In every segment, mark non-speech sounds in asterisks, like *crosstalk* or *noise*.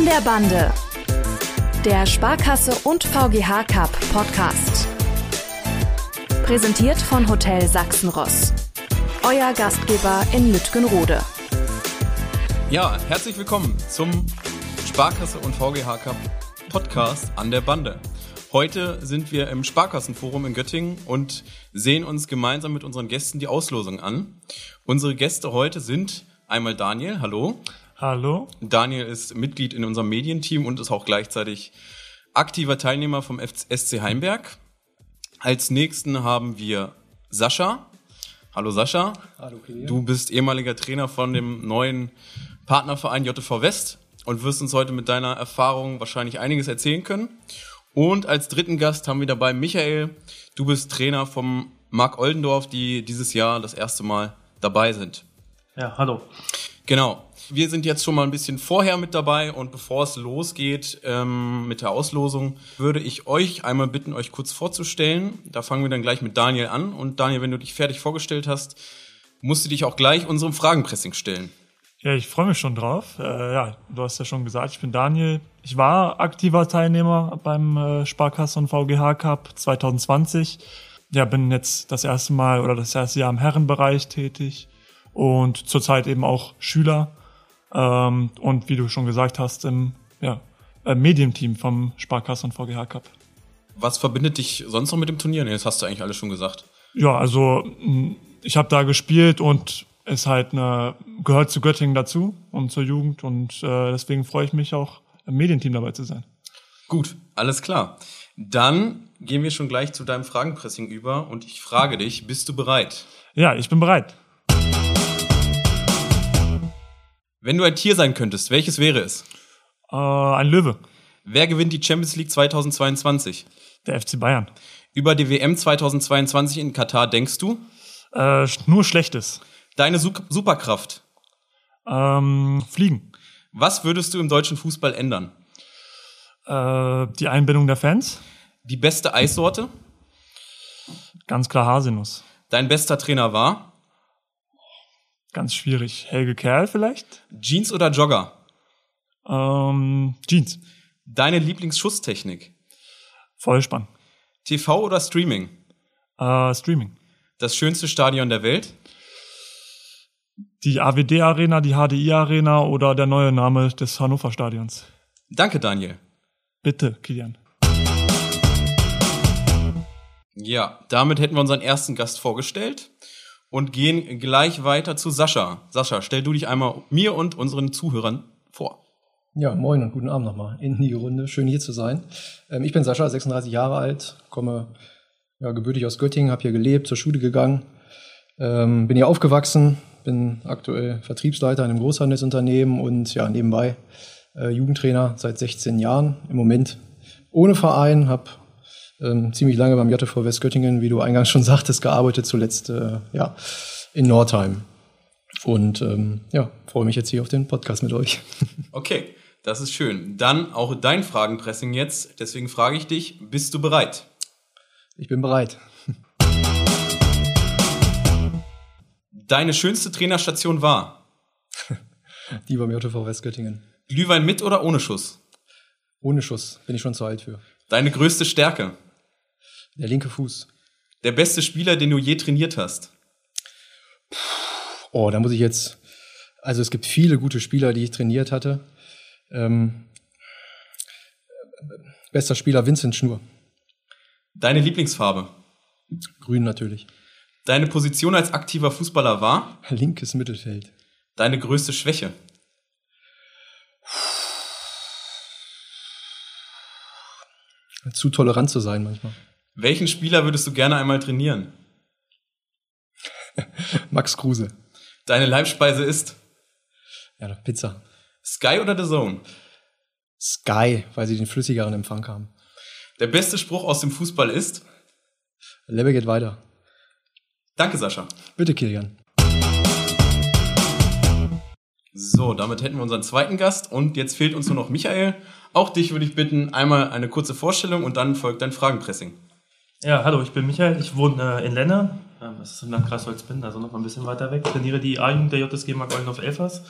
An der Bande. Der Sparkasse und VGH Cup Podcast. Präsentiert von Hotel Sachsenross. Euer Gastgeber in Lütgenrode. Ja, herzlich willkommen zum Sparkasse und VGH Cup Podcast an der Bande. Heute sind wir im Sparkassenforum in Göttingen und sehen uns gemeinsam mit unseren Gästen die Auslosung an. Unsere Gäste heute sind einmal Daniel, hallo. Hallo. Daniel ist Mitglied in unserem Medienteam und ist auch gleichzeitig aktiver Teilnehmer vom SC Heimberg. Als nächsten haben wir Sascha. Hallo Sascha. Hallo Kilian. Du bist ehemaliger Trainer von dem neuen Partnerverein JTV West und wirst uns heute mit deiner Erfahrung wahrscheinlich einiges erzählen können. Und als dritten Gast haben wir dabei Michael. Du bist Trainer vom Mark Oldendorf, die dieses Jahr das erste Mal dabei sind. Ja, hallo. Genau. Wir sind jetzt schon mal ein bisschen vorher mit dabei und bevor es losgeht ähm, mit der Auslosung, würde ich euch einmal bitten, euch kurz vorzustellen. Da fangen wir dann gleich mit Daniel an. Und Daniel, wenn du dich fertig vorgestellt hast, musst du dich auch gleich unserem Fragenpressing stellen. Ja, ich freue mich schon drauf. Äh, ja, du hast ja schon gesagt, ich bin Daniel. Ich war aktiver Teilnehmer beim äh, Sparkasse und VGH Cup 2020. Ja, bin jetzt das erste Mal oder das erste Jahr im Herrenbereich tätig und zurzeit eben auch Schüler ähm, und wie du schon gesagt hast, im ja, äh, Medienteam vom Sparkasse und VGH Cup. Was verbindet dich sonst noch mit dem Turnier? Nee, das hast du eigentlich alles schon gesagt. Ja, also ich habe da gespielt und ist halt eine, gehört zu Göttingen dazu und zur Jugend und äh, deswegen freue ich mich auch im Medienteam dabei zu sein. Gut, alles klar. Dann gehen wir schon gleich zu deinem Fragenpressing über und ich frage dich, bist du bereit? Ja, ich bin bereit. Wenn du ein Tier sein könntest, welches wäre es? Äh, ein Löwe, Wer gewinnt die Champions League 2022? der FC Bayern. Über die WM 2022 in Katar denkst du? Äh, nur Schlechtes. Deine Su Superkraft. Ähm, Fliegen. Was würdest du im deutschen Fußball ändern? Äh, die Einbindung der Fans. Die beste Eissorte? Ganz klar Haselnuss. Dein bester Trainer war? Ganz schwierig. Helge Kerl vielleicht? Jeans oder Jogger? Ähm, Jeans. Deine Lieblingsschusstechnik? Vollspann. TV oder Streaming? Äh, Streaming. Das schönste Stadion der Welt? Die AWD Arena, die HDI Arena oder der neue Name des Hannover Stadions. Danke, Daniel. Bitte, Kilian. Ja, damit hätten wir unseren ersten Gast vorgestellt und gehen gleich weiter zu Sascha. Sascha, stell du dich einmal mir und unseren Zuhörern vor. Ja, moin und guten Abend nochmal in die Runde. Schön hier zu sein. Ähm, ich bin Sascha, 36 Jahre alt, komme ja, gebürtig aus Göttingen, habe hier gelebt, zur Schule gegangen, ähm, bin hier aufgewachsen, bin aktuell Vertriebsleiter in einem Großhandelsunternehmen und ja, nebenbei äh, Jugendtrainer seit 16 Jahren. Im Moment ohne Verein, habe ähm, ziemlich lange beim JTV West Göttingen, wie du eingangs schon sagtest, gearbeitet, zuletzt äh, ja, in Nordheim. Und ähm, ja, freue mich jetzt hier auf den Podcast mit euch. *laughs* Okay, das ist schön. Dann auch dein Fragenpressing jetzt. Deswegen frage ich dich, bist du bereit? Ich bin bereit. Deine schönste Trainerstation war? *laughs* Die beim JTV West Göttingen. Glühwein mit oder ohne Schuss? Ohne Schuss bin ich schon zu alt für. Deine größte Stärke? Der linke Fuß. Der beste Spieler, den du je trainiert hast? Oh, da muss ich jetzt. Also es gibt viele gute Spieler, die ich trainiert hatte. Ähm, bester Spieler Vincent Schnur. Deine Lieblingsfarbe? Grün natürlich. Deine Position als aktiver Fußballer war? Linkes Mittelfeld. Deine größte Schwäche? Zu tolerant zu sein manchmal. Welchen Spieler würdest du gerne einmal trainieren? *laughs* Max Kruse. Deine Leibspeise ist? Ja, Pizza. Sky oder The Zone? Sky, weil sie den flüssigeren Empfang haben. Der beste Spruch aus dem Fußball ist? Lebe geht weiter. Danke, Sascha. Bitte, Kilian. So, damit hätten wir unseren zweiten Gast und jetzt fehlt uns nur noch Michael. Auch dich würde ich bitten, einmal eine kurze Vorstellung und dann folgt dein Fragenpressing. Ja, hallo, ich bin Michael, ich wohne äh, in Lenne, ähm, das ist im Landkreis Holzbinden, also noch mal ein bisschen weiter weg. Trainiere die A-Jugend der JSG Mark Oldendorf Elfers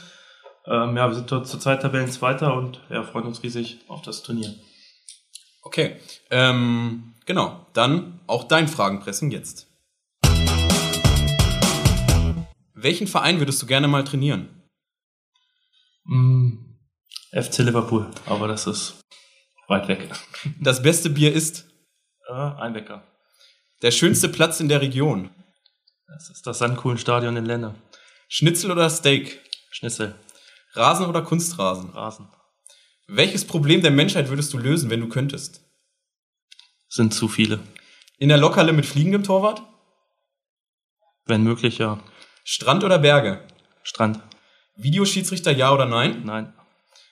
Ähm, ja, wir sind dort zurzeit Tabellenzweiter und ja, freuen uns riesig auf das Turnier. Okay, ähm, genau. Dann auch dein Fragenpressing jetzt. Welchen Verein würdest du gerne mal trainieren? Mm, FC Liverpool, aber das ist weit weg. Das beste Bier ist Äh, Einbecker. der schönste Platz in der Region. Das ist das Sandkuhlenstadion in Lenne. Schnitzel oder Steak? Schnitzel, Rasen oder Kunstrasen? Rasen. Welches Problem der Menschheit würdest du lösen, wenn du könntest? Sind zu viele. In der Lokale mit fliegendem Torwart? Wenn möglich, ja. Strand oder Berge? Strand, Videoschiedsrichter ja oder nein? nein.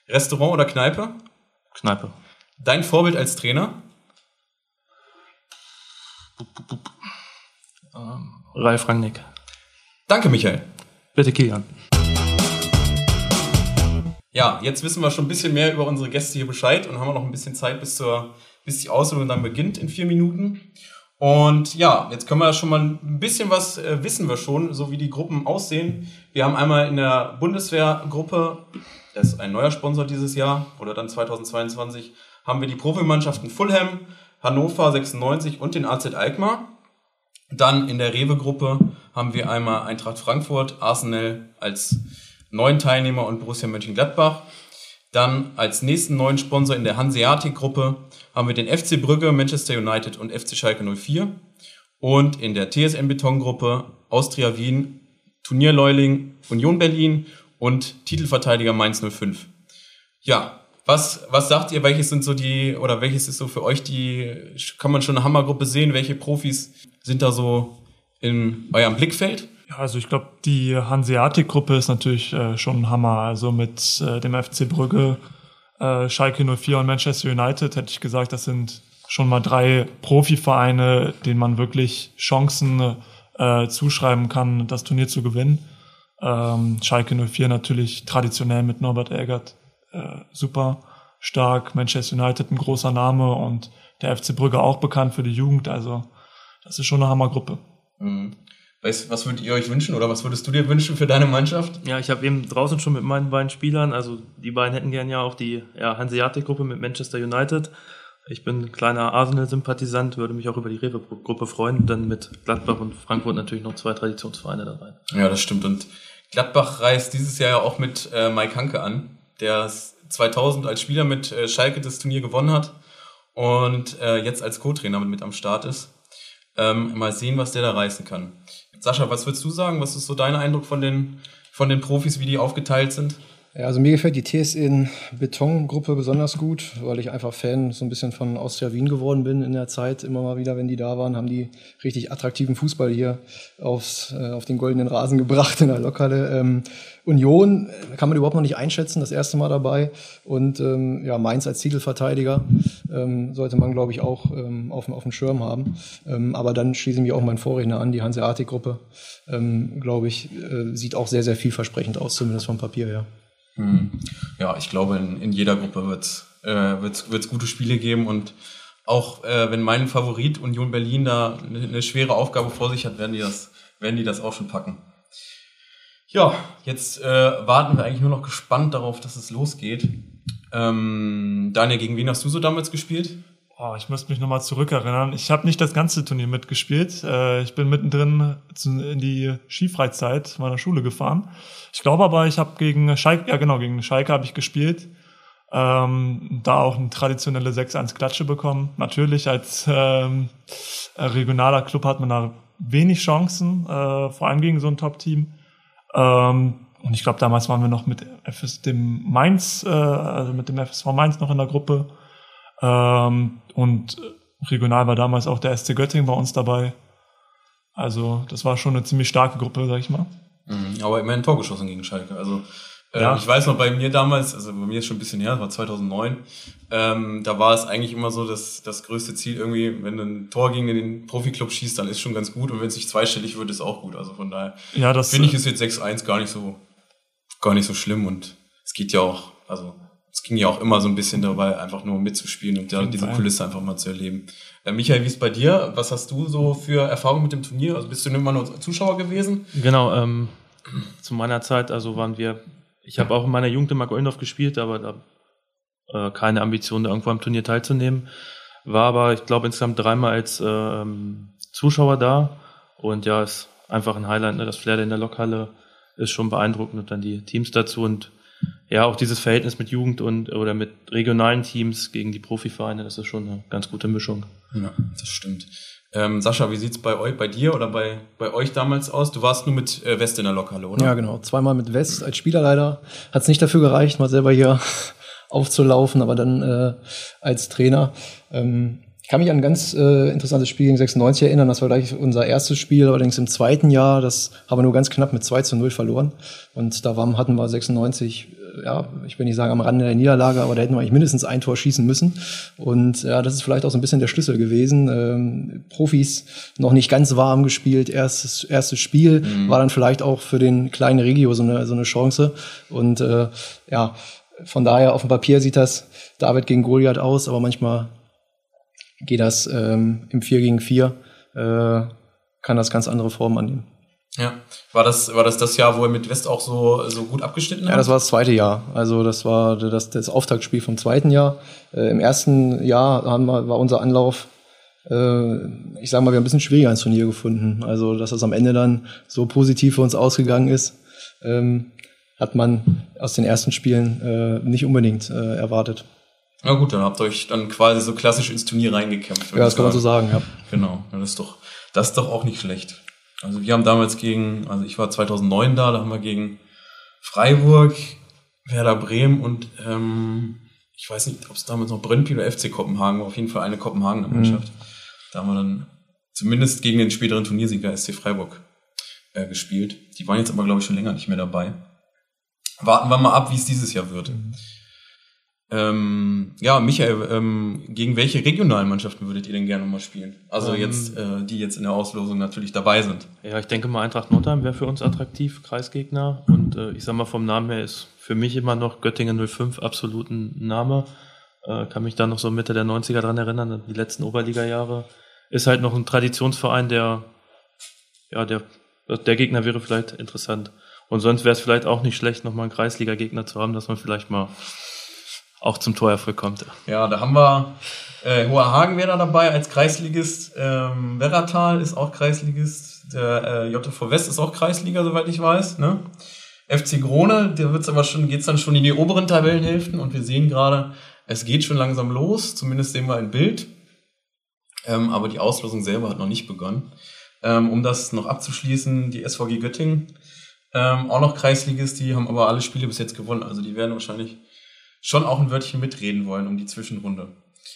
Restaurant oder Kneipe? Kneipe. Dein Vorbild als Trainer? Ähm, Ralf Rangnick. Danke, Michael. Bitte Kilian. Ja, jetzt wissen wir schon ein bisschen mehr über unsere Gäste hier Bescheid und haben noch ein bisschen Zeit bis zur, bis die Auslosung dann beginnt in vier Minuten. Und ja, jetzt können wir schon mal ein bisschen was äh, wissen wir schon, so wie die Gruppen aussehen. Wir haben einmal in der Bundeswehrgruppe, das ist ein neuer Sponsor dieses Jahr oder dann 2022, haben wir die Profimannschaften Fulham, Hannover 96 und den AZ Alkmaar. Dann in der Rewe-Gruppe haben wir einmal Eintracht Frankfurt, Arsenal als neuen Teilnehmer und Borussia Mönchengladbach. Dann als nächsten neuen Sponsor in der Hanseatic-Gruppe haben wir den FC Brügge, Manchester United und FC Schalke 04. Und in der TSM Beton-Gruppe Austria Wien, Turnierleuling, Union Berlin und Titelverteidiger Mainz 05. Ja, was, was sagt ihr, welches sind so die, oder welches ist so für euch die, kann man schon eine Hammergruppe sehen? Welche Profis sind da so in eurem Blickfeld? Ja, also ich glaube, die Hanseatic-Gruppe ist natürlich äh, schon ein Hammer. Also mit äh, dem FC Brügge, äh, Schalke 04 und Manchester United hätte ich gesagt, das sind schon mal drei Profivereine, denen man wirklich Chancen äh, zuschreiben kann, das Turnier zu gewinnen. Ähm, Schalke 04 natürlich traditionell mit Norbert Elgert äh, super stark, Manchester United ein großer Name und der FC Brügge auch bekannt für die Jugend. Also das ist schon eine Hammergruppe. Mhm. Weißt, was würdet ihr euch wünschen oder was würdest du dir wünschen für deine Mannschaft? Ja, ich habe eben draußen schon mit meinen beiden Spielern, also die beiden hätten gern ja auch die ja, Hanseatic-Gruppe mit Manchester United. Ich bin ein kleiner Arsenal-Sympathisant, würde mich auch über die Rewe-Gruppe freuen. Dann mit Gladbach und Frankfurt natürlich noch zwei Traditionsvereine dabei. Ja, das stimmt. Und Gladbach reist dieses Jahr ja auch mit äh, Mike Hanke an, der 2000 als Spieler mit äh, Schalke das Turnier gewonnen hat und äh, jetzt als Co-Trainer mit, mit am Start ist. Ähm, mal sehen, was der da reißen kann. Sascha, was würdest du sagen? Was ist so dein Eindruck von den, von den Profis, wie die aufgeteilt sind? Ja, also mir gefällt die TSN Beton-Gruppe besonders gut, weil ich einfach Fan so ein bisschen von Austria Wien geworden bin in der Zeit. Immer mal wieder, wenn die da waren, haben die richtig attraktiven Fußball hier aufs, äh, auf den goldenen Rasen gebracht in der Lokale. Ähm, Union kann man überhaupt noch nicht einschätzen, das erste Mal dabei. Und ähm, ja, Mainz als Titelverteidiger ähm, sollte man, glaube ich, auch ähm, auf, auf dem Schirm haben. Ähm, aber dann schließe ich mich auch meinen Vorredner an, die Hanseatic-Gruppe, ähm, glaube ich, äh, sieht auch sehr, sehr vielversprechend aus, zumindest vom Papier her. Hm. Ja, ich glaube, in, in jeder Gruppe wird es äh, wird's, wird's gute Spiele geben und auch äh, wenn mein Favorit Union Berlin da eine, eine schwere Aufgabe vor sich hat, werden die das, werden die das auch schon packen. Ja, jetzt äh, warten wir eigentlich nur noch gespannt darauf, dass es losgeht. Ähm, Daniel, gegen wen hast du so damals gespielt? Oh, ich müsste mich nochmal zurückerinnern. Ich habe nicht das ganze Turnier mitgespielt. Äh, ich bin mittendrin in die Skifreizeit meiner Schule gefahren. Ich glaube aber, ich habe gegen Schalke, ja genau, gegen Schalke habe ich gespielt. Ähm, da auch eine traditionelle 6-1-Klatsche bekommen. Natürlich als ähm, regionaler Club hat man da wenig Chancen, äh, vor allem gegen so ein Top-Team. Ähm, und ich glaube, damals waren wir noch mit FS, dem Mainz, äh, also mit dem FSV Mainz noch in der Gruppe. Ähm, und regional war damals auch der SC Göttingen bei uns dabei. Also das war schon eine ziemlich starke Gruppe, sag ich mal. Mhm, aber immerhin ein Tor geschossen gegen Schalke. Also äh, Ja. ich weiß noch, bei mir damals, also bei mir ist schon ein bisschen her, das war 2009, ähm, da war es eigentlich immer so, dass das größte Ziel irgendwie, wenn du ein Tor gegen den Profiklub schießt, dann ist schon ganz gut und wenn es nicht zweistellig wird, ist auch gut. Also von daher Ja, finde ich ist jetzt 6-1 gar nicht so gar nicht so schlimm und es geht ja auch, also es ging ja auch immer so ein bisschen dabei, einfach nur mitzuspielen und ja, diese Fall. Kulisse einfach mal zu erleben. Äh, Michael, wie ist bei dir? Was hast du so für Erfahrungen mit dem Turnier? Also bist du immer nur Zuschauer gewesen? Genau, ähm, zu meiner Zeit, also waren wir Ich habe auch in meiner Jugend in Mark Ollendorf gespielt, aber da äh, keine Ambition, da irgendwo am Turnier teilzunehmen. War aber, ich glaube, insgesamt dreimal als ähm, Zuschauer da. Und ja, ist einfach ein Highlight. Ne? Das Flair in der Lokhalle ist schon beeindruckend und dann die Teams dazu und ja, auch dieses Verhältnis mit Jugend und oder mit regionalen Teams gegen die Profivereine, das ist schon eine ganz gute Mischung. Ja, das stimmt. Ähm, Sascha, wie sieht's bei euch, bei dir oder bei, bei euch damals aus? Du warst nur mit äh, West in der Lokhalle, oder? Ja, genau. Zweimal mit West als Spieler leider. Hat es nicht dafür gereicht, mal selber hier *laughs* aufzulaufen, aber dann äh, als Trainer. Ähm, ich kann mich an ein ganz äh, interessantes Spiel gegen 96 erinnern. Das war gleich unser erstes Spiel, allerdings im zweiten Jahr. Das haben wir nur ganz knapp mit 2 zu 0 verloren. Und da waren, hatten wir 96, äh, ja, ich will nicht sagen am Rande der Niederlage, aber da hätten wir eigentlich mindestens ein Tor schießen müssen. Und ja, das ist vielleicht auch so ein bisschen der Schlüssel gewesen. Ähm, Profis noch nicht ganz warm gespielt. Erstes, erstes Spiel mhm. war dann vielleicht auch für den kleinen Regio so eine, so eine Chance. Und äh, ja, von daher auf dem Papier sieht das David gegen Goliath aus, aber manchmal geht das ähm, im 4 gegen 4, äh, kann das ganz andere Formen annehmen. Ja, war das, war das das Jahr, wo er mit West auch so, so gut abgeschnitten hat? Ja, das war das zweite Jahr. Also das war das, das Auftaktspiel vom zweiten Jahr. Äh, Im ersten Jahr haben wir, war unser Anlauf, äh, ich sage mal, wir haben ein bisschen schwieriger ins Turnier gefunden. Also dass das am Ende dann so positiv für uns ausgegangen ist, ähm, hat man aus den ersten Spielen äh, nicht unbedingt äh, erwartet. Na gut, dann habt ihr euch dann quasi so klassisch ins Turnier reingekämpft. Ja, das kann man so sagen, ja. Genau, das ist doch, das ist doch auch nicht schlecht. Also wir haben damals gegen, also ich war 2009 da, da haben wir gegen Freiburg, Werder Bremen und ähm, ich weiß nicht, ob es damals noch Brøndby oder FC Kopenhagen war, auf jeden Fall eine Kopenhagener Mannschaft. Mhm. Da haben wir dann zumindest gegen den späteren Turniersieger SC Freiburg äh, gespielt. Die waren jetzt aber, glaube ich, schon länger nicht mehr dabei. Warten wir mal ab, wie es dieses Jahr wird. Mhm. Ähm, ja, Michael, ähm, gegen welche regionalen Mannschaften würdet ihr denn gerne mal spielen? Also ähm, jetzt, äh, die jetzt in der Auslosung natürlich dabei sind. Ja, ich denke mal Eintracht Nordheim wäre für uns attraktiv, Kreisgegner. Und äh, ich sag mal, vom Namen her ist für mich immer noch Göttingen 05 absolut ein Name. Äh, kann mich da noch so Mitte der 90er dran erinnern, die letzten Oberliga-Jahre. Ist halt noch ein Traditionsverein, der, ja, der, der Gegner wäre vielleicht interessant. Und sonst wäre es vielleicht auch nicht schlecht, nochmal einen Kreisliga-Gegner zu haben, dass man vielleicht mal auch zum Torerfolg kommt. Ja, da haben wir äh, Hoher Hagen wäre da dabei als Kreisligist. Ähm, Werratal ist auch Kreisligist. Der äh, JV West ist auch Kreisliga, soweit ich weiß. Ne? FC Grone, der wird's aber schon, geht's dann schon in die oberen Tabellenhälften und wir sehen gerade, es geht schon langsam los. Zumindest sehen wir ein Bild. Ähm, aber die Auslosung selber hat noch nicht begonnen. Ähm, um das noch abzuschließen, die SVG Göttingen, ähm, auch noch Kreisligist, die haben aber alle Spiele bis jetzt gewonnen. Also die werden wahrscheinlich schon auch ein Wörtchen mitreden wollen um die Zwischenrunde.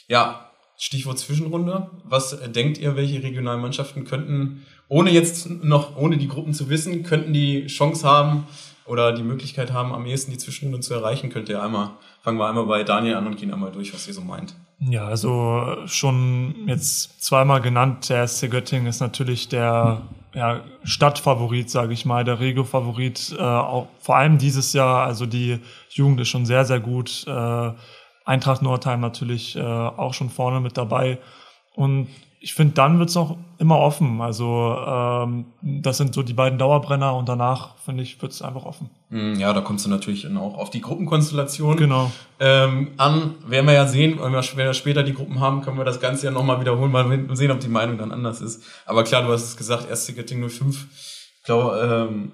Ja, Stichwort Zwischenrunde. Was denkt ihr, welche regionalen Mannschaften könnten, ohne jetzt noch, ohne die Gruppen zu wissen, könnten die Chance haben oder die Möglichkeit haben, am ehesten die Zwischenrunde zu erreichen? Könnt ihr einmal, fangen wir einmal bei Daniel an und gehen einmal durch, was ihr so meint. Ja, also schon jetzt zweimal genannt, der SC Göttingen ist natürlich der ja, Stadtfavorit, sage ich mal, der Regio-Favorit, äh, auch vor allem dieses Jahr. Also die Jugend ist schon sehr, sehr gut. Äh, Eintracht Nordheim natürlich äh, auch schon vorne mit dabei. Und ich finde, dann wird's noch immer offen. Also ähm, das sind so die beiden Dauerbrenner und danach, finde ich, wird's einfach offen. Hm, ja, da kommst du natürlich dann auch auf die Gruppenkonstellation genau. ähm, an. Werden wir ja sehen, wenn wir später die Gruppen haben, können wir das Ganze ja nochmal wiederholen, mal sehen, ob die Meinung dann anders ist. Aber klar, du hast es gesagt, erste Ticketing 05. Ich glaube, ähm,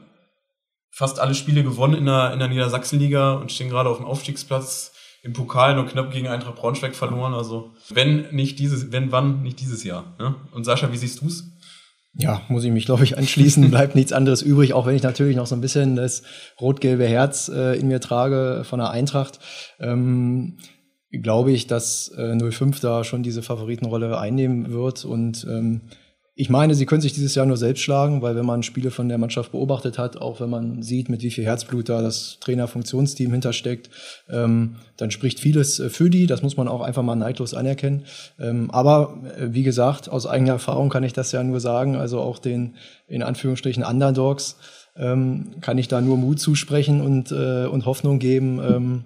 fast alle Spiele gewonnen in der, in der Niedersachsenliga und stehen gerade auf dem Aufstiegsplatz im Pokal nur knapp gegen Eintracht Braunschweig verloren. Also wenn nicht dieses, wenn wann nicht dieses Jahr. Ne? Und Sascha, wie siehst du's? Ja, muss ich mich, glaube ich, anschließen. Bleibt nichts anderes übrig, auch wenn ich natürlich noch so ein bisschen das rot-gelbe Herz äh, in mir trage von der Eintracht. Ähm, glaube ich, dass äh, 05 da schon diese Favoritenrolle einnehmen wird und ähm, ich meine, sie können sich dieses Jahr nur selbst schlagen, weil wenn man Spiele von der Mannschaft beobachtet hat, auch wenn man sieht, mit wie viel Herzblut da das Trainer-Funktionsteam hintersteckt, ähm, dann spricht vieles äh, für die. Das muss man auch einfach mal neidlos anerkennen. Ähm, aber äh, wie gesagt, aus eigener Erfahrung kann ich das ja nur sagen. Also auch den in Anführungsstrichen Underdogs ähm, kann ich da nur Mut zusprechen und, äh, und Hoffnung geben ähm,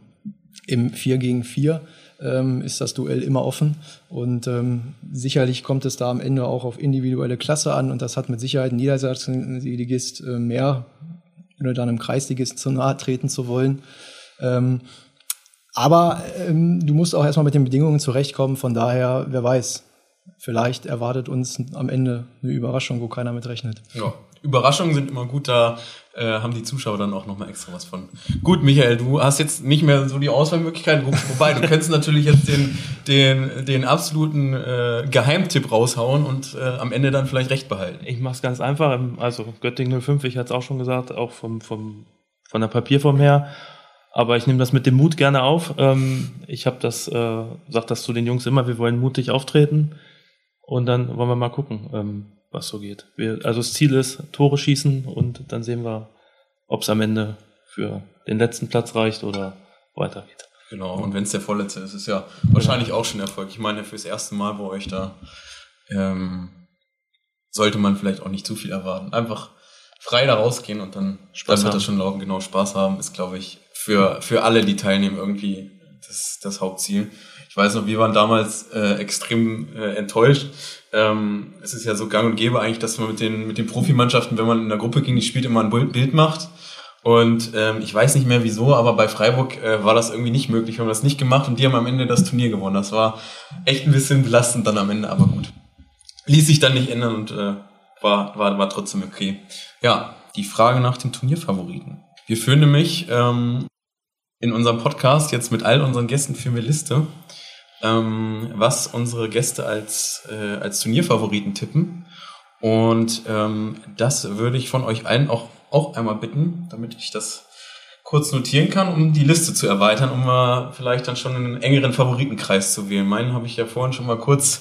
im 4 gegen 4 ähm, ist das Duell immer offen. Und ähm, sicherlich kommt es da am Ende auch auf individuelle Klasse an. Und das hat mit Sicherheit ein Niedersachsen-Ligist äh, mehr ohne dann im Kreisligisten zu nahe treten zu wollen. Ähm, aber ähm, du musst auch erstmal mit den Bedingungen zurechtkommen. Von daher, wer weiß, vielleicht erwartet uns am Ende eine Überraschung, wo keiner mit rechnet. Ja, Überraschungen sind immer gut, da äh, haben die Zuschauer dann auch nochmal extra was von. Gut, Michael, du hast jetzt nicht mehr so die Auswahlmöglichkeiten, wobei du könntest natürlich jetzt den, den, den absoluten äh, Geheimtipp raushauen und äh, am Ende dann vielleicht recht behalten. Ich mach's ganz einfach, also Göttingen 05, ich hatte es auch schon gesagt, auch vom, vom, von der Papierform her, aber ich nehme das mit dem Mut gerne auf. Ähm, ich habe das, äh, sag das zu den Jungs immer, wir wollen mutig auftreten und dann wollen wir mal gucken. Ähm, was so geht. Wir, also das Ziel ist, Tore schießen und dann sehen wir, ob es am Ende für den letzten Platz reicht oder weitergeht. Genau, und wenn es der vorletzte ist, ist ja wahrscheinlich auch schon Erfolg. Ich meine, fürs erste Mal bei euch da ähm, sollte man vielleicht auch nicht zu viel erwarten. Einfach frei da rausgehen und dann, Spaß dann wird das schon laufen. Genau, Spaß haben ist, glaube ich, für, für alle, die teilnehmen, irgendwie das, das Hauptziel. Ich weiß noch, wir waren damals äh, extrem äh, enttäuscht, ähm, es ist ja so gang und gäbe eigentlich, dass man mit den, mit den Profimannschaften, wenn man in der Gruppe gegen die spielt, immer ein Bild macht. Und ähm, ich weiß nicht mehr wieso, aber bei Freiburg äh, war das irgendwie nicht möglich. Wir haben das nicht gemacht und die haben am Ende das Turnier gewonnen. Das war echt ein bisschen belastend dann am Ende, aber gut. Ließ sich dann nicht ändern und äh, war, war, war trotzdem okay. Ja, die Frage nach dem Turnierfavoriten. Wir führen nämlich ähm, in unserem Podcast jetzt mit all unseren Gästen für eine Liste ähm, was unsere Gäste als, äh, als Turnierfavoriten tippen. Und ähm, das würde ich von euch allen auch, auch einmal bitten, damit ich das kurz notieren kann, um die Liste zu erweitern, um mal vielleicht dann schon einen engeren Favoritenkreis zu wählen. Meinen habe ich ja vorhin schon mal kurz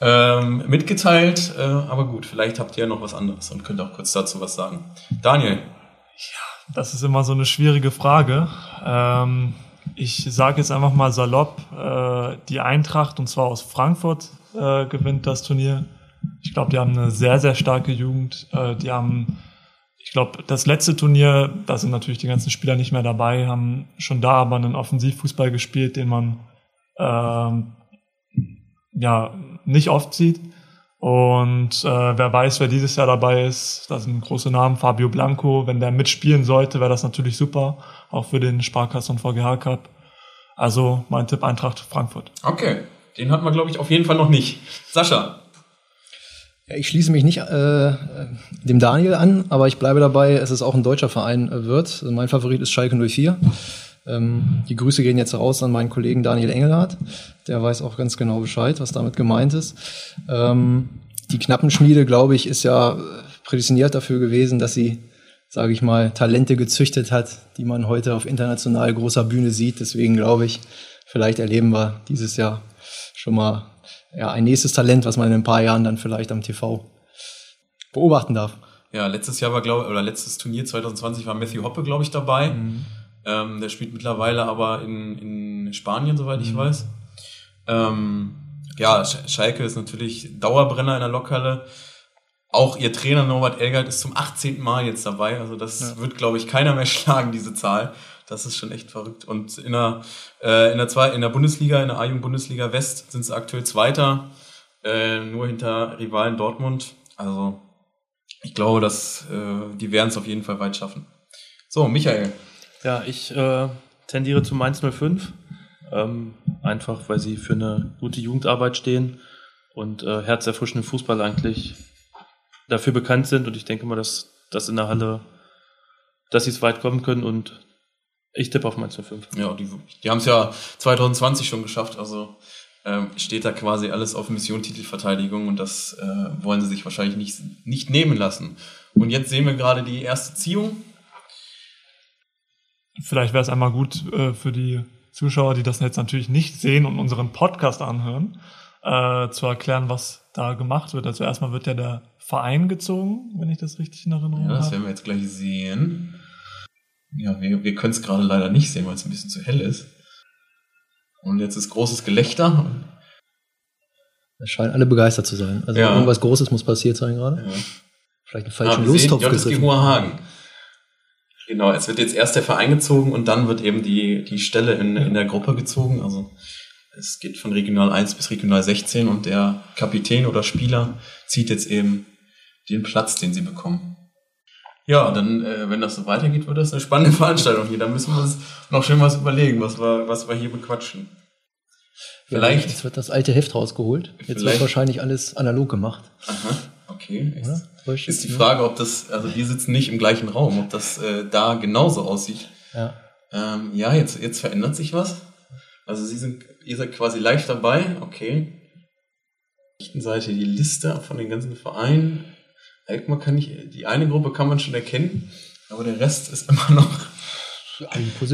ähm, mitgeteilt, äh, aber gut, vielleicht habt ihr ja noch was anderes und könnt auch kurz dazu was sagen. Daniel. Ja, das ist immer so eine schwierige Frage. Ähm, ich sage jetzt einfach mal salopp, äh, die Eintracht, und zwar aus Frankfurt, äh, gewinnt das Turnier. Ich glaube, die haben eine sehr, sehr starke Jugend. Äh, die haben, ich glaube, das letzte Turnier, da sind natürlich die ganzen Spieler nicht mehr dabei, haben schon da aber einen Offensivfußball gespielt, den man ähm, ja nicht oft sieht. Und äh, wer weiß, wer dieses Jahr dabei ist, das sind große Namen, Fabio Blanco. Wenn der mitspielen sollte, wäre das natürlich super, auch für den Sparkassen und VGH Cup. Also mein Tipp Eintracht Frankfurt. Okay, den hat man glaube ich auf jeden Fall noch nicht. Sascha. Ja, ich schließe mich nicht äh, dem Daniel an, aber ich bleibe dabei, es ist auch ein deutscher Verein äh, wird. Also mein Favorit ist Schalke 04. Ähm, die Grüße gehen jetzt raus an meinen Kollegen Daniel Engelhardt. Der weiß auch ganz genau Bescheid, was damit gemeint ist. Ähm, die Knappenschmiede, glaube ich, ist ja prädestiniert dafür gewesen, dass sie, sage ich mal, Talente gezüchtet hat, die man heute auf international großer Bühne sieht. Deswegen glaube ich, vielleicht erleben wir dieses Jahr schon mal ja, ein nächstes Talent, was man in ein paar Jahren dann vielleicht am TV beobachten darf. Ja, letztes Jahr war, glaube oder letztes Turnier 2020 war Matthew Hoppe, glaube ich, dabei. Mhm. Ähm, der spielt mittlerweile aber in, in Spanien, soweit ich mhm. weiß. Ähm, ja, Schalke ist natürlich Dauerbrenner in der Lokhalle. Auch ihr Trainer Norbert Elgert ist zum 18. Mal jetzt dabei. Also das ja. wird, glaube ich, keiner mehr *laughs* schlagen, diese Zahl. Das ist schon echt verrückt. Und in der, äh, in der, zwei, in der Bundesliga, in der A-Jugend-Bundesliga West sind sie aktuell Zweiter, äh, nur hinter Rivalen Dortmund. Also ich glaube, dass äh, die werden es auf jeden Fall weit schaffen. So, Michael, ja, ich äh, tendiere zu Mainz 05. Ähm, einfach, weil sie für eine gute Jugendarbeit stehen und äh, herzerfrischenden Fußball eigentlich dafür bekannt sind. Und ich denke mal, dass das in der Halle, dass sie es weit kommen können und ich tippe auf Mainz 05. Ja, die, die haben es ja 2020 schon geschafft. Also ähm, steht da quasi alles auf Mission Titelverteidigung und das äh, wollen sie sich wahrscheinlich nicht, nicht nehmen lassen. Und jetzt sehen wir gerade die erste Ziehung Vielleicht wäre es einmal gut äh, für die Zuschauer, die das jetzt natürlich nicht sehen und unseren Podcast anhören, äh, zu erklären, was da gemacht wird. Also erstmal wird ja der Verein gezogen, wenn ich das richtig in Erinnerung habe. Ja, das werden wir jetzt gleich sehen. Ja, wir, wir können es gerade leider nicht sehen, weil es ein bisschen zu hell ist. Und jetzt ist großes Gelächter. Es scheinen alle begeistert zu sein. Also ja. irgendwas Großes muss passiert sein gerade. Ja. Vielleicht einen falschen ah, Lostopf gegriffen. Hoher Hagen. Genau, es wird jetzt erst der Verein gezogen und dann wird eben die, die Stelle in, in der Gruppe gezogen. Also es geht von Regional 1 bis Regional 16 und der Kapitän oder Spieler zieht jetzt eben den Platz, den sie bekommen. Ja, dann, äh, wenn das so weitergeht, wird das eine spannende *laughs* Veranstaltung hier. Da müssen wir uns noch schön was überlegen, was wir, was wir hier bequatschen. Vielleicht. Ja, jetzt wird das alte Heft rausgeholt. Jetzt wird wahrscheinlich alles analog gemacht. Aha, okay. Ist, Täuscht ist die Frage, ob das, also wir sitzen nicht im gleichen Raum, ob das äh, da genauso aussieht. Ja. Ähm, ja, jetzt, jetzt verändert sich was. Also Sie sind, ihr seid quasi live dabei, okay. Rechten Seite die Liste von den ganzen Vereinen. Alkmaar kann ich, die eine Gruppe kann man schon erkennen, aber der Rest ist *laughs* immer noch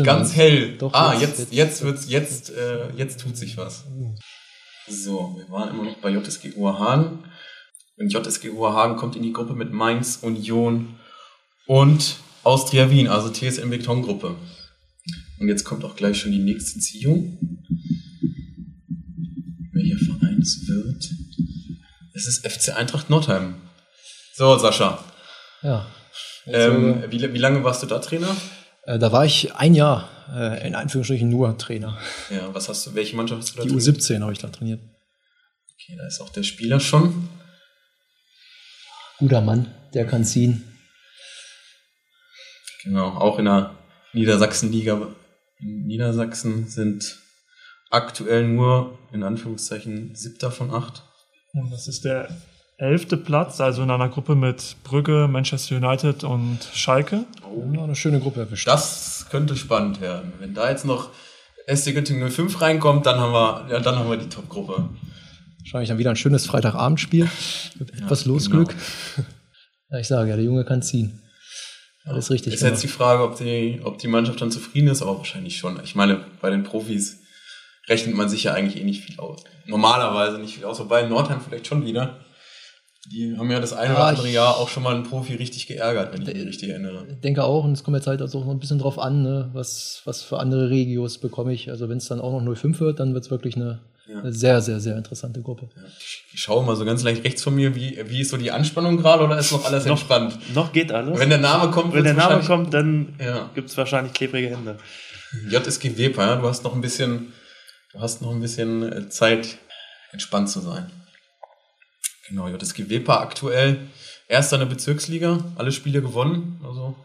ganz hell. Doch, ah, jetzt- jetzt, wird's, jetzt, äh, jetzt tut sich was. So, wir waren immer noch bei JSG Hagen. Und JSG Hagen kommt in die Gruppe mit Mainz, Union und Austria Wien, also TSM Betongruppe. Und jetzt kommt auch gleich schon die nächste Ziehung. Welcher Verein es wird? Es ist FC Eintracht Nordheim. So, Sascha. Ja. Ähm, wie, wie lange warst du da Trainer? äh, da war ich ein Jahr, äh, in Anführungsstrichen nur Trainer. Ja, was hast du, welche Mannschaft hast du da Die trainiert? U17 habe ich da trainiert. Okay, da ist auch der Spieler schon. Guter Mann, der kann ziehen. Genau, auch in der Niedersachsenliga. In Niedersachsen sind aktuell nur, in Anführungszeichen, siebter von acht. Und das ist der elfte Platz, also in einer Gruppe mit Brügge, Manchester United und Schalke. Ja, eine schöne Gruppe erwischt. Das könnte spannend werden. Wenn da jetzt noch SC Göttingen 05 reinkommt, dann haben wir, ja, dann haben wir die Top-Gruppe. Wahrscheinlich dann wieder ein schönes Freitagabendspiel mit etwas Losglück. Ja, ich sage ja, der Junge kann ziehen. Alles richtig. Ist jetzt die Frage, ob die, ob die Mannschaft dann zufrieden ist, aber wahrscheinlich schon. Ich meine, bei den Profis rechnet man sich ja eigentlich eh nicht viel aus. Normalerweise nicht viel aus, wobei in Nordheim vielleicht schon wieder. Die haben ja das eine Ja, oder andere Jahr auch schon mal einen Profi richtig geärgert, wenn ich mich richtig erinnere. Ich denke auch, und es kommt jetzt halt also auch noch ein bisschen drauf an, ne, was, was für andere Regios bekomme ich. Also wenn es dann auch noch 05 wird, dann wird es wirklich eine, Ja. eine sehr, sehr, sehr interessante Gruppe. Ich schaue mal so ganz leicht rechts von mir, wie, wie ist so die Anspannung gerade oder ist noch alles Noch- entspannt? Noch geht alles. Wenn der Name kommt, Wenn der Name kommt, dann Ja. gibt's wahrscheinlich klebrige Hände. JSG Weber, ja, du hast noch ein bisschen, du hast noch ein bisschen äh, Zeit, entspannt zu sein. Genau, JSG Weber aktuell erster in der Bezirksliga, alle Spiele gewonnen, also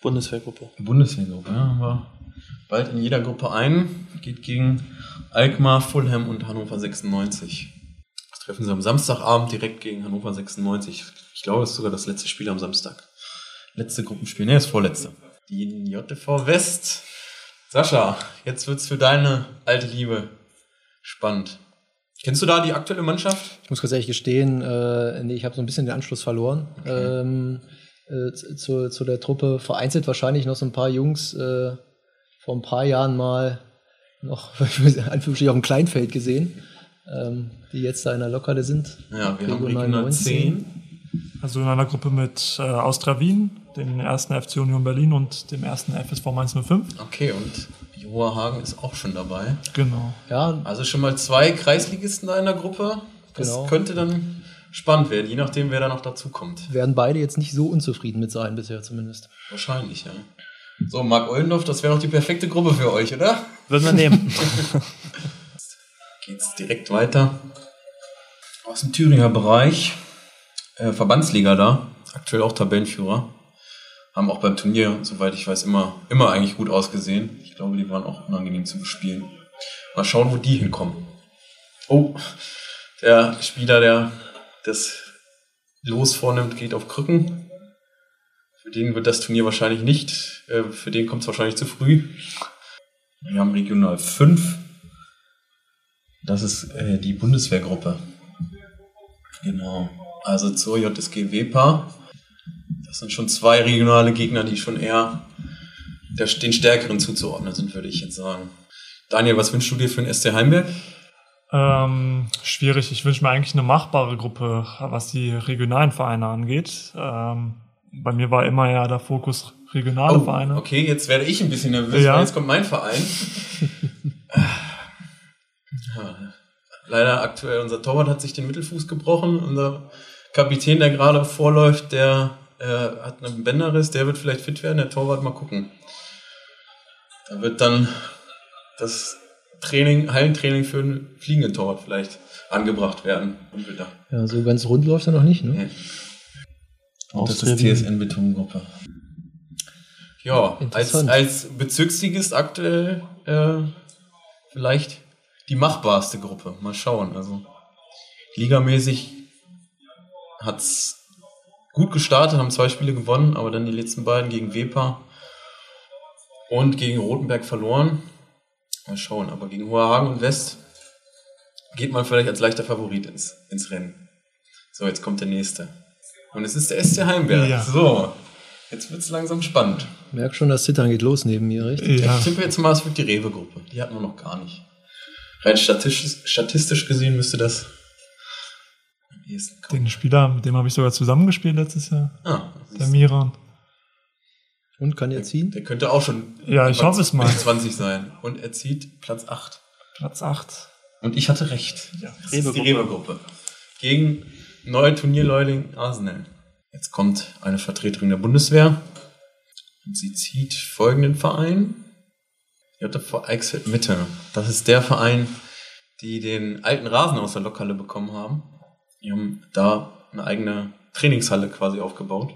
Bundeswehrgruppe. Bundesliga, ja, haben wir bald in jeder Gruppe ein, geht gegen Alkmaar, Fulham und Hannover 96. Das treffen sie am Samstagabend direkt gegen Hannover 96. Ich glaube, das ist sogar das letzte Spiel am Samstag. Letzte Gruppenspiel, ne, das vorletzte. Die JTV West. Sascha, jetzt wird's für deine alte Liebe spannend. Kennst du da die aktuelle Mannschaft? Ich muss ganz ehrlich gestehen, äh, nee, ich habe so ein bisschen den Anschluss verloren ähm, äh, zu, zu der Truppe. Vereinzelt wahrscheinlich noch so ein paar Jungs äh, vor ein paar Jahren mal noch *laughs* in Anführungsstrichen auf dem Kleinfeld gesehen, ähm, die jetzt da in der Lokale sind. Ja, wir haben Regional Regional 19. 10. Also in einer Gruppe mit äh, Austria Wien, dem ersten FC Union Berlin und dem ersten FSV Mainz 05. Okay, und Joa Hagen ist auch schon dabei. Genau. Ja, Also schon mal zwei Kreisligisten da in der Gruppe. Das Genau. könnte dann spannend werden, je nachdem, wer da noch dazu kommt. werden beide jetzt nicht so unzufrieden mit sein, bisher zumindest. Wahrscheinlich, ja. So, Marc Ollendorf, das wäre doch die perfekte Gruppe für euch, oder? Würden wir nehmen. *laughs* Geht's direkt weiter. Aus dem Thüringer Bereich. Äh, Verbandsliga da. Aktuell auch Tabellenführer. Haben auch beim Turnier, soweit ich weiß, immer, immer eigentlich gut ausgesehen. Ich glaube, die waren auch unangenehm zu bespielen. Mal schauen, wo die hinkommen. Oh, der Spieler, der das Los vornimmt, geht auf Krücken. Für den wird das Turnier wahrscheinlich nicht. Äh, für den kommt es wahrscheinlich zu früh. Wir haben Regional 5. Das ist äh, die Bundeswehrgruppe. Genau. Also zur JSG Wepa. Das sind schon zwei regionale Gegner, die schon eher der, den stärkeren zuzuordnen sind, würde ich jetzt sagen. Daniel, was wünschst du dir für den SC Heimberg? Ähm, schwierig. Ich wünsche mir eigentlich eine machbare Gruppe, was die regionalen Vereine angeht. Ähm, bei mir war immer ja der Fokus regionale Vereine. Oh, okay, jetzt werde ich ein bisschen nervös, Ja. weil jetzt kommt mein Verein. *laughs* leider aktuell, unser Torwart hat sich den Mittelfuß gebrochen. Unser Kapitän, der gerade vorläuft, der äh, hat einen Bänderriss, der wird vielleicht fit werden. Der Torwart mal gucken. Da wird dann das Training, Hallentraining für einen fliegenden Torwart vielleicht angebracht werden. Ja, so ganz rund läuft er noch nicht. Ne? Nee. Und das ist TSN Betongruppe. Ja, als, als Bezirksligist aktuell äh, vielleicht die machbarste Gruppe. Mal schauen. Also ligamäßig hat's gut gestartet, haben zwei Spiele gewonnen, aber dann die letzten beiden gegen Wepa und gegen Rothenberg verloren. Mal schauen, aber gegen Hoherhagen und West geht man vielleicht als leichter Favorit ins, ins Rennen. So, jetzt kommt der nächste. Und es ist der SC Heimberg. Ja. So, jetzt wird's langsam spannend. Merk schon, das Zittern geht los neben mir, richtig? Ja. Ich tippe jetzt mal, es wird die Rewe-Gruppe. Die hatten wir noch gar nicht. Rein statistisch, statistisch gesehen müsste das am ehesten kommen. Den Spieler, mit dem habe ich sogar zusammengespielt letztes Jahr. Ah, Der Miran. Und kann er ziehen? der könnte auch schon Ja, ich hoffe es mal. 20 sein. Und er zieht Platz 8. Platz 8. Und ich hatte recht. Ja. Das ist die Rewe-Gruppe. Rewe-Gruppe. Gegen neue Turnierleuling Arsenal. Jetzt kommt eine Vertreterin der Bundeswehr. Und sie zieht folgenden Verein. JV Eichsfeld Mitte. Das ist der Verein, die den alten Rasen aus der Lokhalle bekommen haben. Die haben da eine eigene Trainingshalle quasi aufgebaut.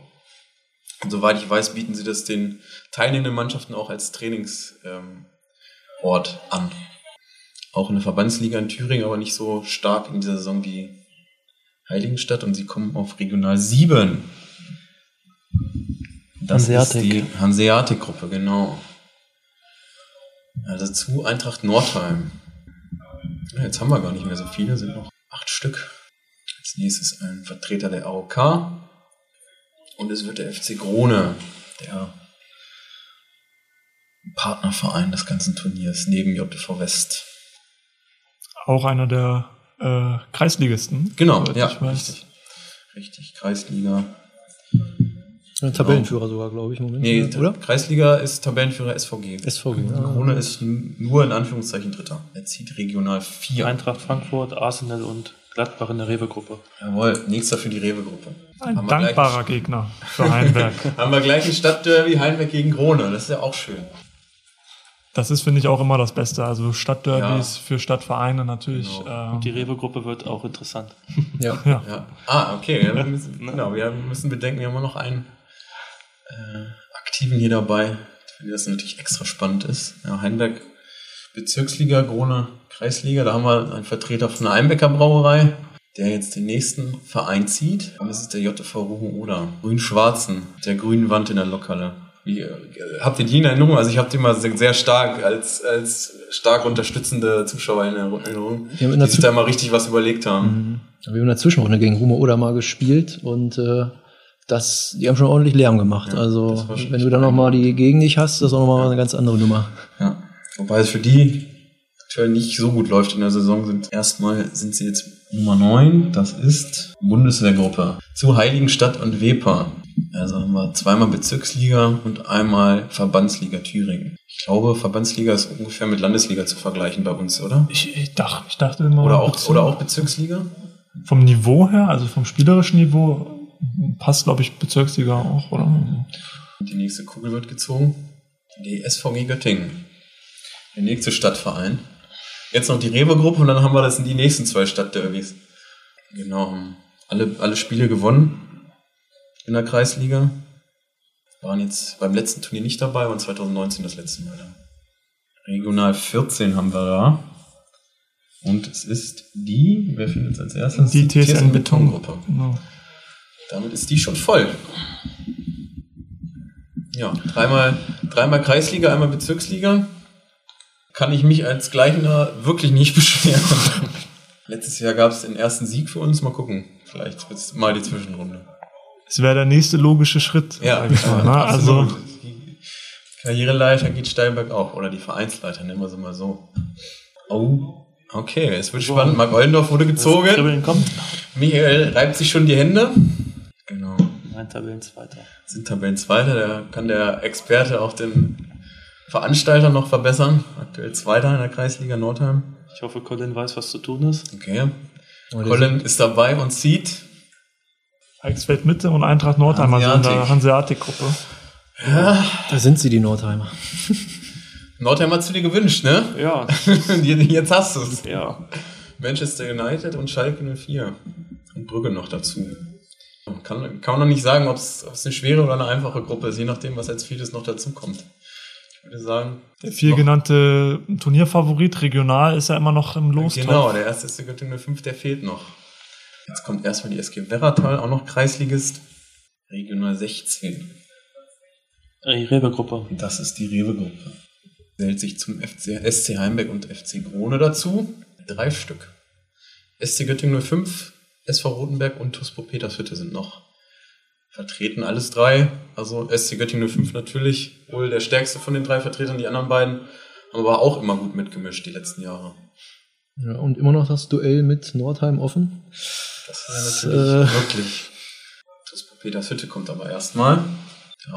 Und soweit ich weiß, bieten sie das den teilnehmenden Mannschaften auch als Trainingsort ähm, an. Auch in der Verbandsliga in Thüringen, aber nicht so stark in dieser Saison wie Heiligenstadt und sie kommen auf Regional 7. Das Hanseatic. ist die Hanseatic-Gruppe, genau. Ja, dazu Eintracht Nordheim. Ja, jetzt haben wir gar nicht mehr so viele, sind noch acht Stück. Als nächstes ein Vertreter der AOK. Und es wird der FC Krone, der Partnerverein des ganzen Turniers, neben JTV West. Auch einer der äh, Kreisligisten. Genau, ja, ich weiß. richtig. Richtig, Kreisliga. Ein Tabellenführer sogar, glaube ich, im Moment. Nee, oder? Kreisliga ist Tabellenführer SVG. SVG. Ah. Krone ist n- nur in Anführungszeichen Dritter. Er zieht regional 4. Eintracht Frankfurt, Arsenal und Gladbach in der Rewe-Gruppe. Jawohl, nächster für die Rewe-Gruppe. Ein Haben wir gleich- dankbarer Gegner für Heimberg. *laughs* Haben wir gleich ein Stadtderby Heinberg gegen Krone. Das ist ja auch schön. Das ist, finde ich, auch immer das Beste. Also Stadtderbys Ja. für Stadtvereine natürlich. Genau. Äh, Die Rewe-Gruppe wird auch interessant. *laughs* Ja. ja. Ja. Ah, okay. Ja, wir müssen, genau, wir müssen bedenken, wir haben noch einen äh, Aktiven hier dabei, für den das natürlich extra spannend ist. Ja, Heinberg Bezirksliga, Krone Kreisliga. Da haben wir einen Vertreter von der Einbecker Brauerei, der jetzt den nächsten Verein zieht. Und das ist der JV Ruben Oder. Grün-Schwarzen, der grünen Wand in der Lokhalle. Wie, äh, habt ihr die in Erinnerung? Also ich habe die mal sehr, sehr stark als, als stark unterstützende Zuschauer in Erinnerung, Ja, in der die sich da mal richtig was überlegt haben. Wir haben in der Zwischenrunde gegen Rumo Oder mal gespielt und äh, das, die haben schon ordentlich Lärm gemacht. Ja, also wenn du dann nochmal die gegen dich hast, das ist auch nochmal eine ganz andere Nummer. Ja. Wobei es für die aktuell nicht so gut läuft in der Saison sind. Erstmal sind sie jetzt Nummer 9, das ist Bundeswehrgruppe. Zu Heiligenstadt und Wepa. Also haben wir zweimal Bezirksliga und einmal Verbandsliga Thüringen. Ich glaube, Verbandsliga ist ungefähr mit Landesliga zu vergleichen bei uns, oder? Ich, ich, dachte, ich dachte immer. Oder auch, Bezirk- oder auch Bezirksliga? Vom Niveau her, also vom spielerischen Niveau, passt, glaube ich, Bezirksliga auch, oder? Die nächste Kugel wird gezogen. Die SVG Göttingen. Der nächste Stadtverein. Jetzt noch die Rewe-Gruppe und dann haben wir das in die nächsten zwei Stadtderbys. Genau. Alle, alle Spiele gewonnen in der Kreisliga. Waren jetzt beim letzten Turnier nicht dabei, waren 2019 das letzte Mal da. Regional 14 haben wir da. Und es ist die, wer findet es als erstes? Die TSN Betongruppe. Genau. Damit ist die schon voll. Ja, dreimal, dreimal Kreisliga, einmal Bezirksliga. Kann ich mich als Gleichender wirklich nicht *laughs* beschweren. Letztes Jahr gab es den ersten Sieg für uns. Mal gucken. Vielleicht wird es mal die Zwischenrunde. Es wäre der nächste logische Schritt. Ja, mal, ne? *laughs* Also, Karriereleiter geht steil bergauf. Oder die Vereinsleiter, nennen wir sie mal so. Oh, okay. Es wird spannend. Marc Ollendorf wurde gezogen. Michael reibt sich schon die Hände. Genau. Mein Tabellenzweiter. sind Tabellenzweiter. Da kann der Experte auch den Veranstalter noch verbessern. Aktuell Zweiter in der Kreisliga Nordheim. Ich hoffe, Colin weiß, was zu tun ist. Okay. Colin ist dabei und zieht. Eichsfeld Mitte und Eintracht Nordheim, also in der Hanseatic. Hanseatic-Gruppe. Da sind sie, die Nordheimer. *laughs* Nordheim hat's dir gewünscht, ne? Ja, *laughs* Jetzt hast du's. ja. Manchester United und Schalke 04. Und Brügge noch dazu. Kann, kann man noch nicht sagen, ob es eine schwere oder eine einfache Gruppe ist, je nachdem, was als vieles noch dazu kommt. Ich würde sagen. Der viel genannte Turnierfavorit regional ist ja immer noch im Los. Genau, der erste ist der Göttingen 05, der fehlt noch. Jetzt kommt erstmal die SG Werratal, auch noch Kreisligist. Regional 16. Die Rewe-Gruppe. Das ist die Rewe-Gruppe. Wählt sich zum FC, SC Heimberg und FC Krone dazu. Drei Stück. SC Göttingen 05, SV Rotenberg und TuSpo Petershütte sind noch vertreten, alles drei. Also SC Göttingen 05 natürlich wohl der stärkste von den drei Vertretern. Die anderen beiden haben aber auch immer gut mitgemischt die letzten Jahre. Ja, und immer noch das Duell mit Nordheim offen. Das wäre natürlich äh, wirklich. TuSpo Petershütte kommt aber erstmal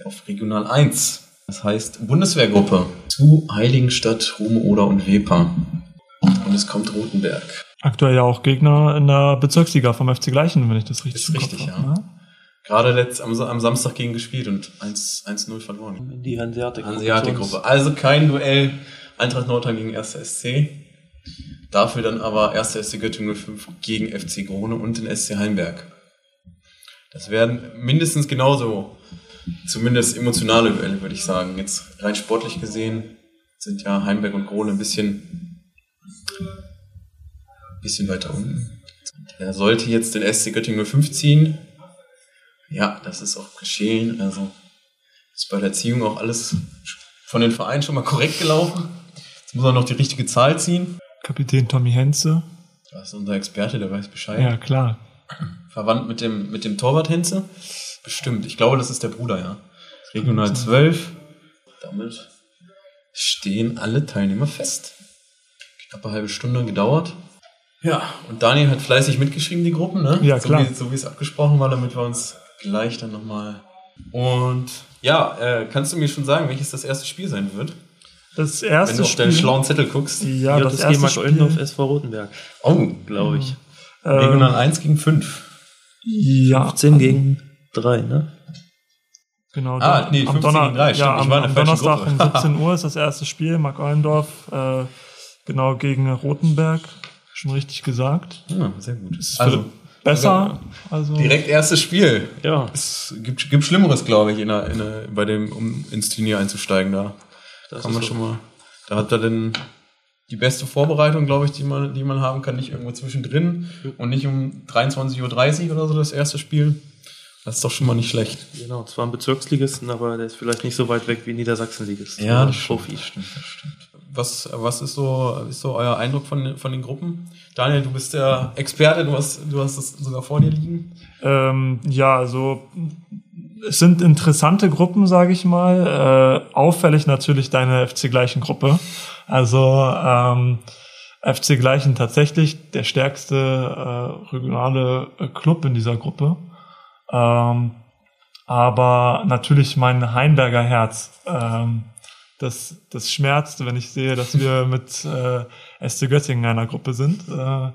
auf Regional 1. Das heißt Bundeswehrgruppe zu Heiligenstadt, Rume Oder und Weper. Und es kommt Rotenberg. Aktuell ja auch Gegner in der Bezirksliga vom FC Gleichen, wenn ich das richtig Ist richtig, ja. ja. Gerade letzt, am, am, Samstag gegen gespielt und 1-0 verloren. Die Hanseatic-Gruppe. Hanseatic-Gruppe. Also kein Duell Eintracht Nordrhein gegen 1. SC. Dafür dann aber 1. SC Göttingen 05 gegen FC Grone und den SC Heimberg. Das werden mindestens genauso, zumindest emotionale Duelle, würde ich sagen. Jetzt rein sportlich gesehen sind ja Heimberg und Grone ein bisschen bisschen weiter unten. Er sollte jetzt den SC Göttingen 05 ziehen. Ja, das ist auch geschehen. Also ist bei der Ziehung auch alles von den Vereinen schon mal korrekt gelaufen. Jetzt muss er noch die richtige Zahl ziehen. Kapitän Tommy Henze. Das ist unser Experte, der weiß Bescheid. Ja, klar. Verwandt mit dem, mit dem Torwart Henze? Bestimmt. Ich glaube, das ist der Bruder, ja. Regional 12. Damit stehen alle Teilnehmer fest. Knappe halbe Stunde gedauert. Ja, und Daniel hat fleißig mitgeschrieben, die Gruppen, ne? Ja, klar. So wie, so wie es abgesprochen war, damit wir uns gleich dann nochmal. Und ja, äh, kannst du mir schon sagen, welches das erste Spiel sein wird? Das erste Wenn du auf Spiel, deinen schlauen Zettel guckst. Ja, Ja, das, das erste Mark Spiel. Oellendorf SV Rotenberg, Oh, glaube ich. ähm, Regional 1 gegen 5. ja, 15 gegen 3, ne? Genau. Ah, nee, 15 am, Donner gegen drei, stimmt, ja, ich am, war in der am Donnerstag um *laughs* Gruppe. 17 Uhr ist das erste Spiel, Mark Eulendorf, äh, genau gegen Rotenberg, schon richtig gesagt. Ja, sehr gut. Also, besser, also direkt erstes Spiel. Ja, Es gibt, gibt Schlimmeres, glaube ich, in der, in der, bei dem, um ins Turnier einzusteigen da. Das kann man so. schon mal. Da hat er denn die beste Vorbereitung, glaube ich, die man, die man haben kann, nicht irgendwo zwischendrin und nicht um 23.30 Uhr oder so das erste Spiel. Das ist doch schon mal nicht schlecht. Genau, zwar ein Bezirksligisten, aber der ist vielleicht nicht so weit weg wie ein Niedersachsenligist. Ja, das stimmt, Profi. das stimmt, das stimmt. Was, was ist so, ist so euer Eindruck von, von den Gruppen? Daniel, du bist der Experte, du hast, du hast es sogar vor dir liegen. Ähm, ja, also es sind interessante Gruppen, sage ich mal. Äh, auffällig natürlich deine FC gleichen Gruppe. Also ähm, FC gleichen tatsächlich der stärkste äh, regionale äh, Club in dieser Gruppe. Ähm, aber natürlich mein Heimberger Herz. Ähm, das, das schmerzt, wenn ich sehe, dass wir mit äh, SC Göttingen in einer Gruppe sind. Äh,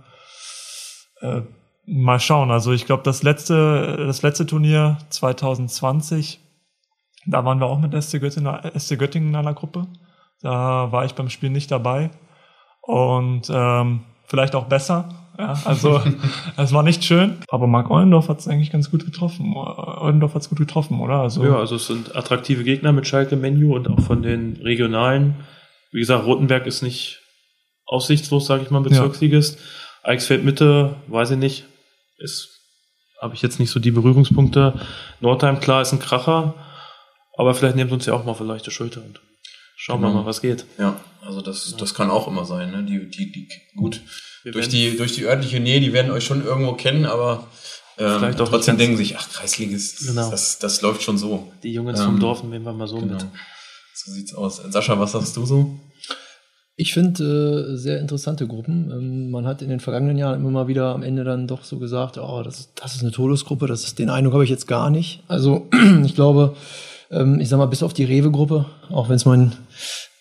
äh, mal schauen. Also ich glaube, das letzte, das letzte Turnier 2020, da waren wir auch mit SC Göttingen, SC Göttingen in einer Gruppe. Da war ich beim Spiel nicht dabei. Und ähm, vielleicht auch besser. Ja, also *laughs* es war nicht schön. Aber Marc Eulendorf hat es eigentlich ganz gut getroffen. Eulendorf hat es gut getroffen, oder? Also, Ja, also es sind attraktive Gegner mit Schalke Menu und auch von den regionalen. Wie gesagt, Rotenberg ist nicht aussichtslos, sage ich mal, Bezirksligist. Eichsfeld Mitte, weiß ich nicht, ist habe ich jetzt nicht so die Berührungspunkte. Nordheim, klar, ist ein Kracher, aber vielleicht sie uns ja auch mal eine leichte Schulter und schauen wir Genau. mal, was geht. Ja, also das, das kann auch immer sein, ne? Die, die, die, gut. Wir Durch die, durch die örtliche Nähe, die werden euch schon irgendwo kennen, aber ähm, Vielleicht auch trotzdem denken sich, ach, Kreisligist, Genau. das, das läuft schon so. Die Jungs Ähm, vom Dorf nehmen wir mal so Genau. mit. So sieht's aus. Sascha, was sagst du so? Ich finde äh, sehr interessante Gruppen. Ähm, man hat in den vergangenen Jahren immer mal wieder am Ende dann doch so gesagt, oh, das, ist- das ist eine Todesgruppe, das ist den Eindruck habe ich jetzt gar nicht. Also *clears throat* ich glaube, ähm, ich sag mal, bis auf die Rewe-Gruppe, auch wenn es mein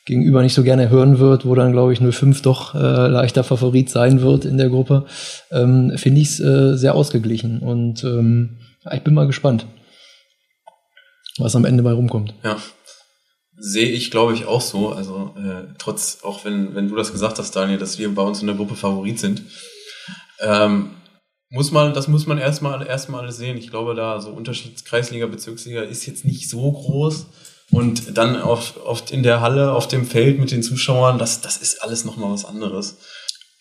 Gegenüber nicht so gerne hören wird, wo dann, glaube ich, 05 doch äh, leichter Favorit sein wird in der Gruppe, ähm, finde ich es äh, sehr ausgeglichen. Und ähm, ich bin mal gespannt, was am Ende bei rumkommt. Ja. Sehe ich, glaube ich, auch so. Also äh, trotz, auch wenn, wenn du das gesagt hast, Daniel, dass wir bei uns in der Gruppe Favorit sind, ähm, muss man, das muss man erstmal erstmal sehen. Ich glaube, da so Unterschied Kreisliga, Bezirksliga ist jetzt nicht so groß. Und dann oft, oft in der Halle, auf dem Feld mit den Zuschauern, das, das ist alles nochmal was anderes.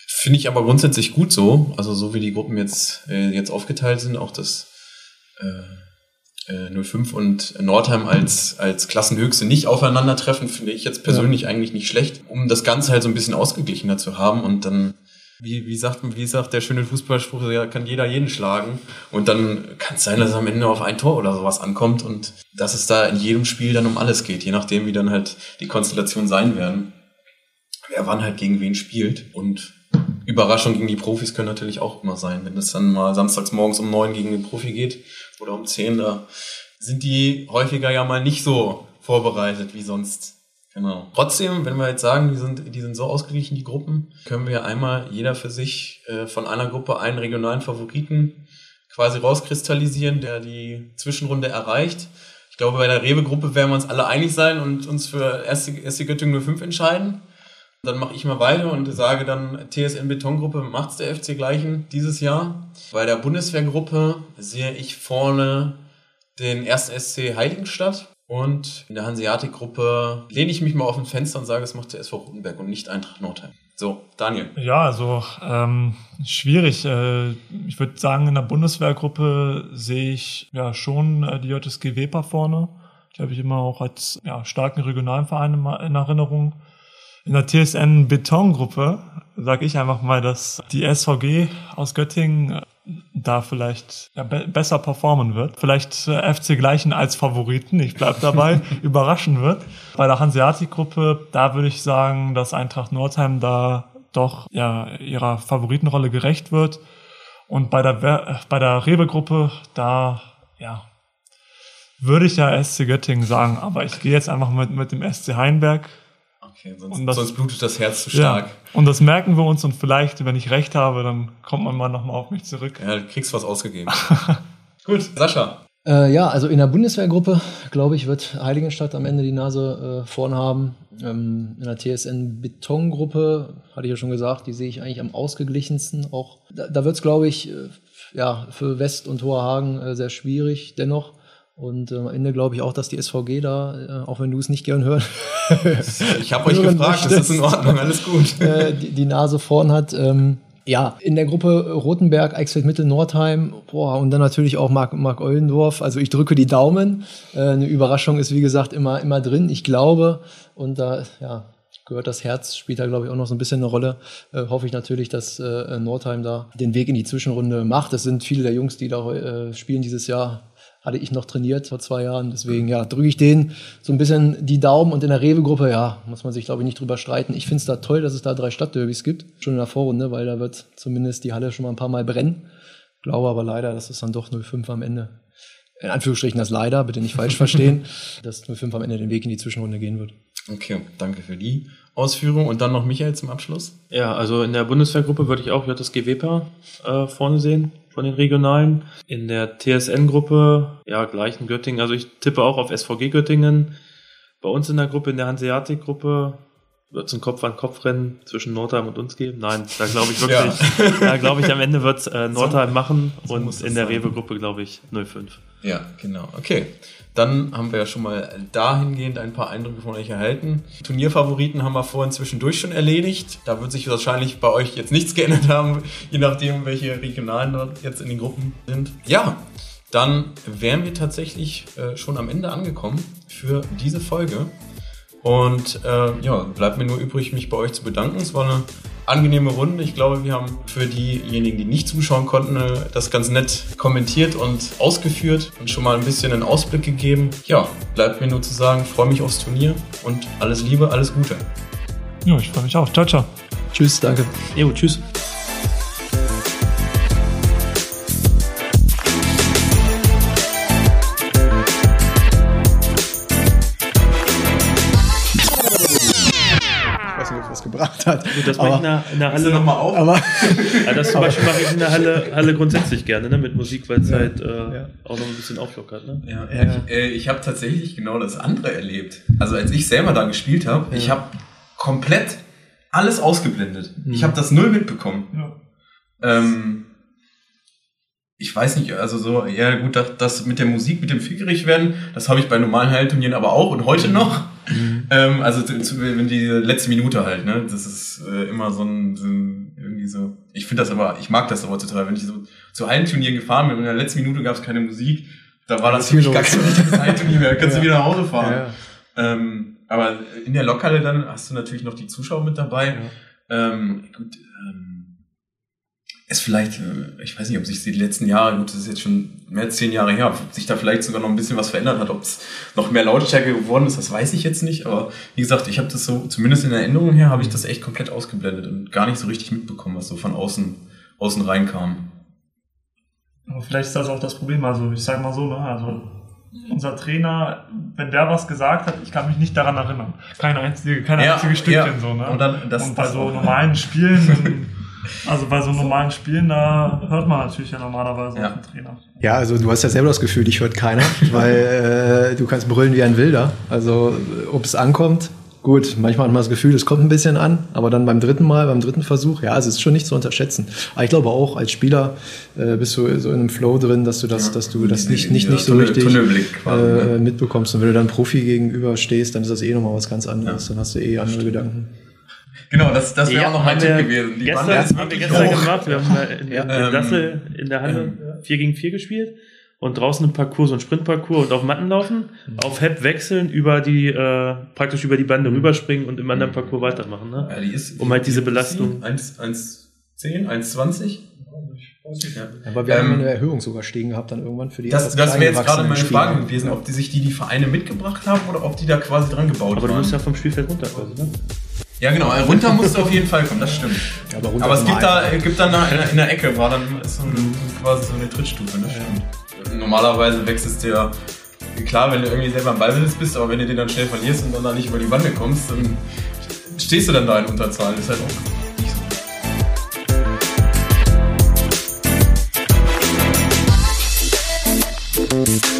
Finde ich aber grundsätzlich gut so. Also so wie die Gruppen jetzt, äh, jetzt aufgeteilt sind, auch das äh, äh, 05 und Nordheim als, als Klassenhöchste nicht aufeinandertreffen, finde ich jetzt persönlich ja. eigentlich nicht schlecht, um das Ganze halt so ein bisschen ausgeglichener zu haben und dann wie, wie, sagt, wie sagt der schöne Fußballspruch, ja, kann jeder jeden schlagen. Und dann kann es sein, dass es am Ende auf ein Tor oder sowas ankommt und dass es da in jedem Spiel dann um alles geht, je nachdem, wie dann halt die Konstellationen sein werden. Wer wann halt gegen wen spielt. Und Überraschungen gegen die Profis können natürlich auch immer sein. Wenn es dann mal samstags morgens um neun gegen den Profi geht oder um zehn, da sind die häufiger ja mal nicht so vorbereitet wie sonst. Genau. Trotzdem, wenn wir jetzt sagen, die sind, die sind so ausgeglichen, die Gruppen, können wir einmal jeder für sich äh, von einer Gruppe einen regionalen Favoriten quasi rauskristallisieren, der die Zwischenrunde erreicht. Ich glaube, bei der Rewe-Gruppe werden wir uns alle einig sein und uns für erste, erste Göttingen 05 entscheiden. Dann mache ich mal weiter und sage dann, TSN Betongruppe macht's der FC Gleichen dieses Jahr. Bei der Bundeswehrgruppe sehe ich vorne den ersten SC Heiligenstadt und in der Hanseatic-Gruppe lehne ich mich mal auf ein Fenster und sage, es macht der SV Rotenberg und nicht Eintracht Nordheim. So, Daniel. Ja, also ähm, schwierig. Äh, ich würde sagen, in der Bundeswehrgruppe sehe ich ja schon äh, die JSG Weber vorne. Die habe ich immer auch als ja, starken regionalen Verein in Erinnerung. In der TSN Betongruppe sage ich einfach mal, dass die SVG aus Göttingen da vielleicht ja, be besser performen wird. Vielleicht äh, FC Gleichen als Favoriten, ich bleib dabei, *laughs* überraschen wird. Bei der Hanseatic-Gruppe, da würde ich sagen, dass Eintracht Nordheim da doch ja ihrer Favoritenrolle gerecht wird. Und bei der, äh, bei der Rewe-Gruppe, da ja, würde ich ja SC Göttingen sagen, aber ich gehe jetzt einfach mit, mit dem SC Heinberg Okay, sonst, das, sonst, blutet das Herz zu stark. Ja, und das merken wir uns und vielleicht, wenn ich recht habe, dann kommt man mal nochmal auf mich zurück. Ja, du kriegst was ausgegeben. *laughs* Gut, Sascha. Äh, ja, also in der Bundeswehrgruppe, glaube ich, wird Heiligenstadt am Ende die Nase äh, vorn haben. Ähm, in der TSN Betongruppe, hatte ich ja schon gesagt, die sehe ich eigentlich am ausgeglichensten. Auch da, da wird es, glaube ich, äh, ja, für West und Hoherhagen äh, sehr schwierig dennoch. Und äh, am Ende glaube ich auch, dass die SVG da, äh, auch wenn du es nicht gern hörst. *laughs* ich habe euch gefragt, das ist in Ordnung, alles gut. *laughs* äh, die, die, Nase vorn hat. Ähm, ja, in der Gruppe Rotenberg, Eichsfeld Mittel, Nordheim, boah, und dann natürlich auch Mark, Mark Eulendorf. Also ich drücke die Daumen. Äh, eine Überraschung ist, wie gesagt, immer, immer drin. Ich glaube, und da, ja, gehört das Herz, spielt da, glaube ich, auch noch so ein bisschen eine Rolle. Äh, hoffe ich natürlich, dass äh, Nordheim da den Weg in die Zwischenrunde macht. Es sind viele der Jungs, die da äh, spielen dieses Jahr, hatte ich noch trainiert vor zwei Jahren. Deswegen ja, drücke ich denen so ein bisschen die Daumen. Und in der Rewe-Gruppe, ja, muss man sich, glaube ich, nicht drüber streiten. Ich finde es da toll, dass es da drei Stadtderbys gibt, schon in der Vorrunde, weil da wird zumindest die Halle schon mal ein paar Mal brennen. Glaube aber leider, dass es dann doch 05 am Ende. In Anführungsstrichen das leider, bitte nicht falsch verstehen, *laughs* dass 05 am Ende den Weg in die Zwischenrunde gehen wird. Okay, danke für die Ausführung. Und dann noch Michael zum Abschluss. Ja, also in der Bundeswehrgruppe würde ich auch JSG Weber äh, vorne sehen von den Regionalen. In der TSN-Gruppe, ja, gleichen Göttingen. Also ich tippe auch auf SVG Göttingen. Bei uns in der Gruppe, in der Hanseatic-Gruppe, wird es ein Kopf-an-Kopf-Rennen zwischen Nordheim und uns geben? Nein, da glaube ich wirklich, ja. da glaube ich, am Ende wird äh, Nordheim so, machen so und in der Rewe-Gruppe glaube ich 05. Ja, genau. Okay. Dann haben wir ja schon mal dahingehend ein paar Eindrücke von euch erhalten. Turnierfavoriten haben wir vorhin zwischendurch schon erledigt. Da wird sich wahrscheinlich bei euch jetzt nichts *laughs* geändert haben, je nachdem, welche Regionalen dort jetzt in den Gruppen sind. Ja, dann wären wir tatsächlich äh, schon am Ende angekommen für diese Folge. Und äh, ja, bleibt mir nur übrig, mich bei euch zu bedanken. Es war eine angenehme Runde. Ich glaube, wir haben für diejenigen, die nicht zuschauen konnten, äh, das ganz nett kommentiert und ausgeführt und schon mal ein bisschen einen Ausblick gegeben. Ja, bleibt mir nur zu sagen, freue mich aufs Turnier und alles Liebe, alles Gute. Ja, ich freue mich auch. Ciao, ciao. Tschüss, danke. Jo, tschüss. Gut, das mache ich in der, in der Halle. noch mal auf? Aber, ja, das zum Beispiel mache ich in der Halle, Halle grundsätzlich gerne, ne? mit Musik, weil es ja, halt äh, ja. auch noch ein bisschen auflockert. Ne? Ja, ich, äh, ich habe tatsächlich genau das andere erlebt. Also als ich selber da gespielt habe, ich habe komplett alles ausgeblendet. Mhm. Ich habe das null mitbekommen. Ähm, ich weiß nicht, also so, ja gut, das, das mit der Musik, mit dem Fickerig werden, das habe ich bei normalen Heilturnieren aber auch und heute noch. Mhm. Ähm, also wenn die letzte Minute halt, ne, das ist äh, immer so ein, so ein irgendwie so. Ich finde das aber, ich mag das aber total, wenn ich so zu Hallenturnieren gefahren bin und in der letzten Minute gab es keine Musik, da war das für mich gar kein richtiges *laughs* Hallenturnier mehr, kannst ja. du wieder nach Hause fahren. Ja. Ähm, aber in der Lokhalle dann hast du natürlich noch die Zuschauer mit dabei. Ähm, gut, ähm, ist vielleicht, äh, ich weiß nicht, ob sich die letzten Jahre, gut, das ist jetzt schon mehr als zehn Jahre her, ob sich da vielleicht sogar noch ein bisschen was verändert hat, ob es noch mehr Lautstärke geworden ist, das weiß ich jetzt nicht. Aber wie gesagt, ich habe das so, zumindest in der Erinnerung her, habe ich das echt komplett ausgeblendet und gar nicht so richtig mitbekommen, was so von außen, außen reinkam. Aber vielleicht ist das auch das Problem. Also ich sage mal so, ne, also unser Trainer, wenn der was gesagt hat, ich kann mich nicht daran erinnern. Keine einzige, keine ja, einzige Stückchen ja. so, ne? Und, dann, das, und bei so normalen Spielen *laughs* Also bei so normalen Spielen, da hört man natürlich ja normalerweise ja. auf den Trainer. Ja, also du hast ja selber das Gefühl, dich hört keiner, weil äh, du kannst brüllen wie ein Wilder. Also ob es ankommt, gut, manchmal hat man das Gefühl, es kommt ein bisschen an, aber dann beim dritten Mal, beim dritten Versuch, ja, es ist schon nicht zu unterschätzen. Aber ich glaube auch, als Spieler äh, bist du so in einem Flow drin, dass du das, ja, dass du das nicht, nicht, nicht so richtig äh, mitbekommst. Und wenn du dann Profi gegenüber stehst, dann ist das eh nochmal was ganz anderes. Ja. Dann hast du eh andere Gedanken. Genau, das, das wäre ja, auch noch mein Tipp gewesen. Die gestern, Bande haben wir gestern hoch. gemacht. Wir haben in, ja. in Dassel in der Halle ähm, 4 gegen 4 gespielt und draußen im Parcours, so ein Sprintparcours und auf Matten laufen, mhm. auf Hep wechseln, über die, äh, praktisch über die Bande mhm. rüberspringen und im anderen mhm. Parcours weitermachen, ne? Ja, die ist, um halt diese Belastung. 1,10, 1,20? Ja. Aber wir ähm, haben eine Erhöhung sogar stehen gehabt dann irgendwann für die Das, das wäre jetzt gerade meine Frage gewesen, ob die sich die die Vereine mitgebracht haben oder ob die da quasi dran gebaut haben. Aber du musst ja vom Spielfeld runter quasi, ne? Ja, genau. Runter *laughs* musst du auf jeden Fall kommen, das stimmt. Ja, aber, aber es gibt da, gibt dann in, der, Ecke, war dann so eine, quasi so eine Trittstufe, das stimmt. Normalerweise wechselst du ja, klar, wenn du irgendwie selber am Ballbesitz bist, aber wenn du den dann schnell verlierst und dann da nicht über die Bande kommst, dann stehst du dann da in Unterzahl. Das ist halt auch nicht so.